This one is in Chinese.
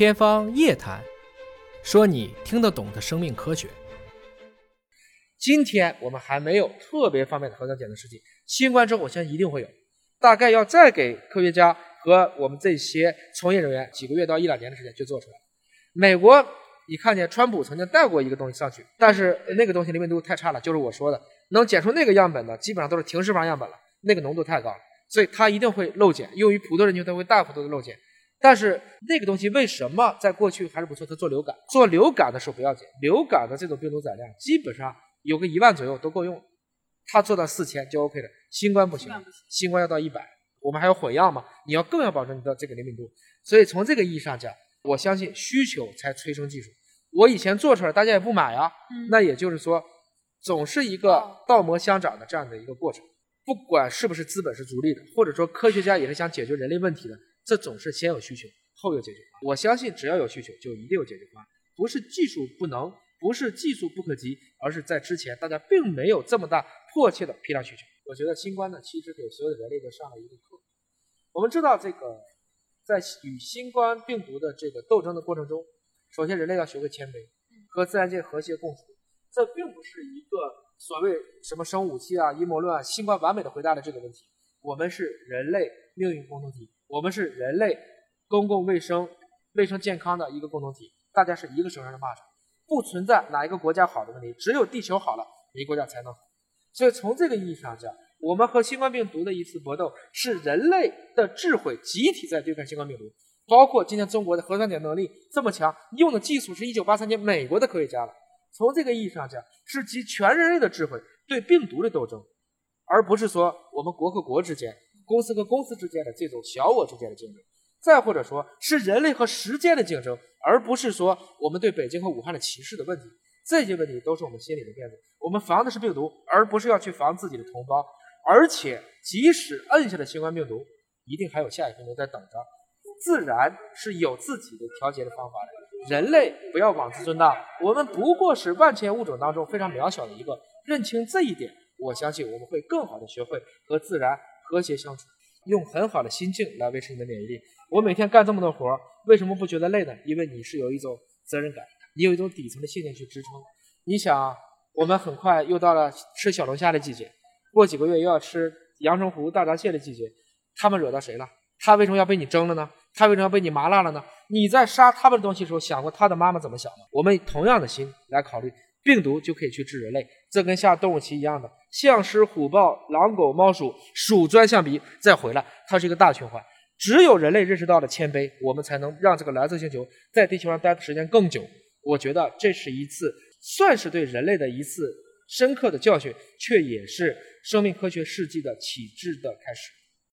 天方夜谭，说你听得懂的生命科学。今天我们还没有特别方便的核酸检测试剂，新冠之后我相信一定会有，大概要再给科学家和我们这些从业人员几个月到一两年的时间就做出来。美国，你看见川普曾经带过一个东西上去，但是那个东西灵敏度太差了，就是我说的，能检出那个样本的基本上都是停尸房样本了，那个浓度太高了，所以它一定会漏检，用于普通人群它会大幅度的漏检。但是那个东西为什么在过去还是不错？它做流感，做流感的时候不要紧，流感的这种病毒载量基本上。有个一万左右都够用，它做到四千就 OK 了。新冠不行，新冠要到一百，我们还有混样嘛？你要更要保证你的这个灵敏度。所以从这个意义上讲，我相信需求才催生技术。我以前做出来，大家也不买啊。那也就是说，总是一个倒模相长的这样的一个过程。不管是不是资本是逐利的，或者说科学家也是想解决人类问题的，这总是先有需求，后有解决方案。我相信只要有需求，就一定有解决方案，不是技术不能。不是技术不可及，而是在之前大家并没有这么大迫切的批量需求。我觉得新冠呢，其实给所有的人类都上了一个课。我们知道，这个在与新冠病毒的这个斗争的过程中，首先人类要学会谦卑，和自然界和谐共处。这并不是一个所谓什么生物武器啊、阴谋论啊。新冠完美的回答了这个问题：我们是人类命运共同体，我们是人类公共卫生、卫生健康的一个共同体，大家是一个绳上的蚂蚱。不存在哪一个国家好的问题，只有地球好了，一个国家才能好。所以从这个意义上讲，我们和新冠病毒的一次搏斗，是人类的智慧集体在对抗新冠病毒。包括今天中国的核酸检能力这么强，用的技术是一九八三年美国的科学家了。从这个意义上讲，是集全人类的智慧对病毒的斗争，而不是说我们国和国之间、公司和公司之间的这种小我之间的竞争。再或者说是人类和时间的竞争，而不是说我们对北京和武汉的歧视的问题。这些问题都是我们心里的辫子。我们防的是病毒，而不是要去防自己的同胞。而且，即使摁下了新冠病毒，一定还有下一病毒在等着。自然是有自己的调节的方法的。人类不要妄自尊大，我们不过是万千物种当中非常渺小的一个。认清这一点，我相信我们会更好的学会和自然和谐相处，用很好的心境来维持你的免疫力。我每天干这么多活儿，为什么不觉得累呢？因为你是有一种责任感，你有一种底层的信念去支撑。你想，我们很快又到了吃小龙虾的季节，过几个月又要吃阳澄湖大闸蟹的季节，他们惹到谁了？他为什么要被你蒸了呢？他为什么要被你麻辣了呢？你在杀他们的东西的时候，想过他的妈妈怎么想吗？我们同样的心来考虑，病毒就可以去治人类，这跟下动物棋一样的，象狮虎豹狼狗猫鼠鼠钻象鼻再回来，它是一个大循环。只有人类认识到了谦卑，我们才能让这个蓝色星球在地球上待的时间更久。我觉得这是一次算是对人类的一次深刻的教训，却也是生命科学世纪的启智的开始。